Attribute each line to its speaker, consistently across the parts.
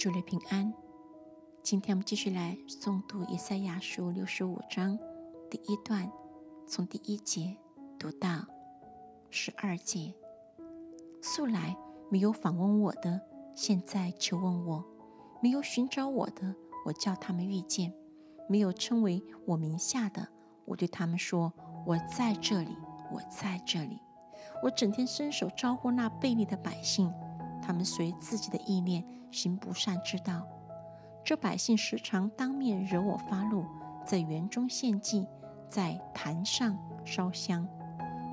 Speaker 1: 主内平安。今天我们继续来诵读以赛亚书六十五章第一段，从第一节读到十二节。素来没有访问我的，现在求问我；没有寻找我的，我叫他们遇见；没有称为我名下的，我对他们说：“我在这里，我在这里。”我整天伸手招呼那悖逆的百姓，他们随自己的意念行不善之道。这百姓时常当面惹我发怒，在园中献祭，在坛上烧香，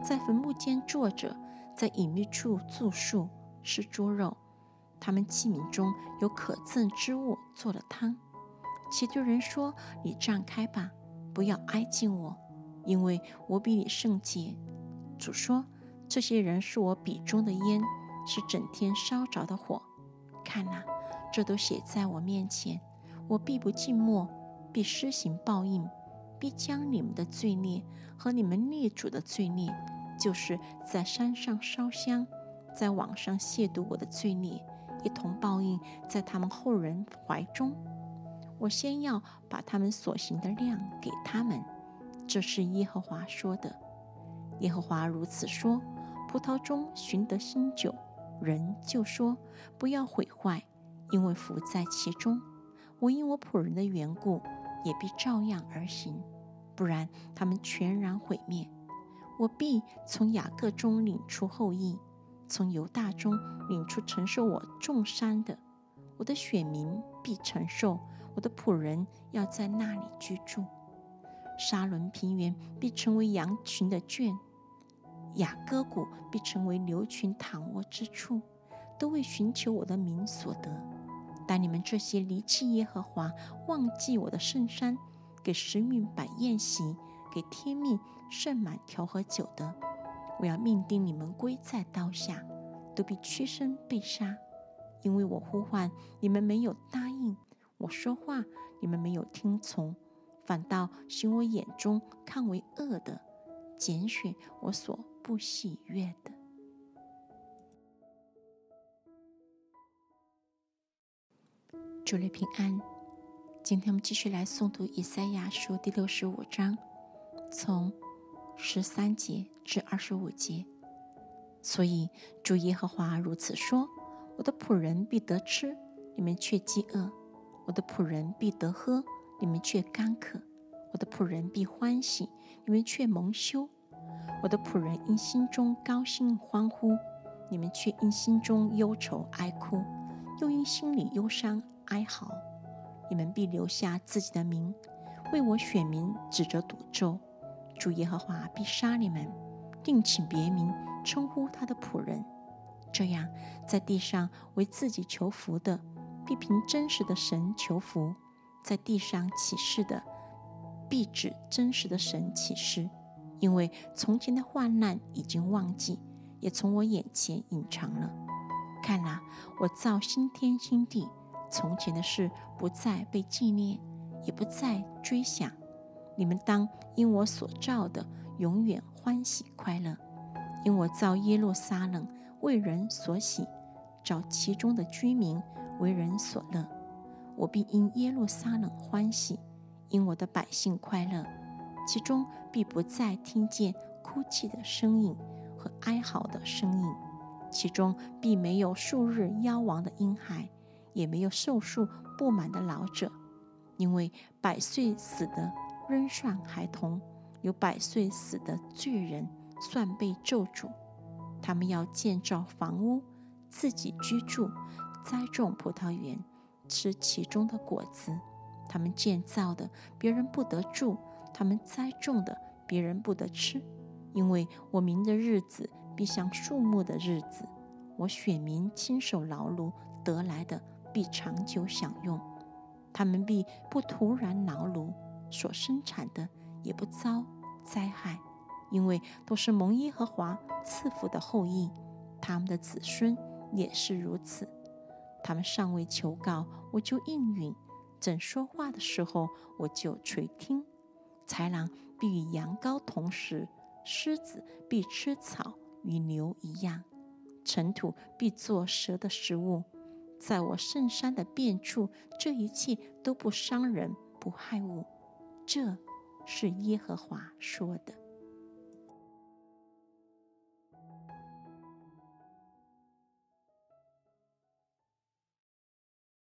Speaker 1: 在坟墓间坐着。在隐秘处住宿，吃猪肉。他们器皿中有可憎之物，做了汤。其对人说：“你站开吧，不要挨近我，因为我比你圣洁。”主说：“这些人是我笔中的烟，是整天烧着的火。看哪，这都写在我面前。我必不静默，必施行报应，必将你们的罪孽和你们列祖的罪孽。”就是在山上烧香，在网上亵渎我的罪孽，一同报应在他们后人怀中。我先要把他们所行的量给他们，这是耶和华说的。耶和华如此说：葡萄中寻得新酒，人就说不要毁坏，因为福在其中。我因我仆人的缘故，也必照样而行，不然他们全然毁灭。我必从雅各中领出后裔，从犹大中领出承受我重山的。我的选民必承受，我的仆人要在那里居住。沙伦平原必成为羊群的圈，雅各谷必成为牛群躺卧之处，都为寻求我的名所得。但你们这些离弃耶和华、忘记我的圣山，给神明摆宴席。给天命盛满调和酒的，我要命定你们归在刀下，都必屈身被杀，因为我呼唤你们没有答应，我说话你们没有听从，反倒行我眼中看为恶的，拣选我所不喜悦的。主内平安，今天我们继续来诵读以赛亚书第六十五章。从十三节至二十五节，所以主耶和华如此说：我的仆人必得吃，你们却饥饿；我的仆人必得喝，你们却干渴；我的仆人必欢喜，你们却蒙羞；我的仆人因心中高兴欢呼，你们却因心中忧愁哀哭，又因心里忧伤哀嚎。你们必留下自己的名，为我选民指着诅咒。主耶和华必杀你们，定请别名称呼他的仆人。这样，在地上为自己求福的，必凭真实的神求福；在地上起誓的，必指真实的神起誓。因为从前的患难已经忘记，也从我眼前隐藏了。看哪，我造新天新地，从前的事不再被纪念，也不再追想。你们当因我所造的永远欢喜快乐，因我造耶路撒冷为人所喜，找其中的居民为人所乐。我必因耶路撒冷欢喜，因我的百姓快乐，其中必不再听见哭泣的声音和哀嚎的声音，其中必没有数日夭亡的婴孩，也没有寿数不满的老者，因为百岁死的。仍算孩童，有百岁死的罪人算被咒诅。他们要建造房屋，自己居住；栽种葡萄园，吃其中的果子。他们建造的，别人不得住；他们栽种的，别人不得吃。因为我民的日子必像树木的日子，我选民亲手劳碌得来的，必长久享用。他们必不徒然劳碌。所生产的也不遭灾害，因为都是蒙耶和华赐福的后裔，他们的子孙也是如此。他们尚未求告，我就应允；正说话的时候，我就垂听。豺狼必与羊羔同食，狮子必吃草，与牛一样。尘土必作蛇的食物，在我圣山的遍处，这一切都不伤人，不害物。这是耶和华说的。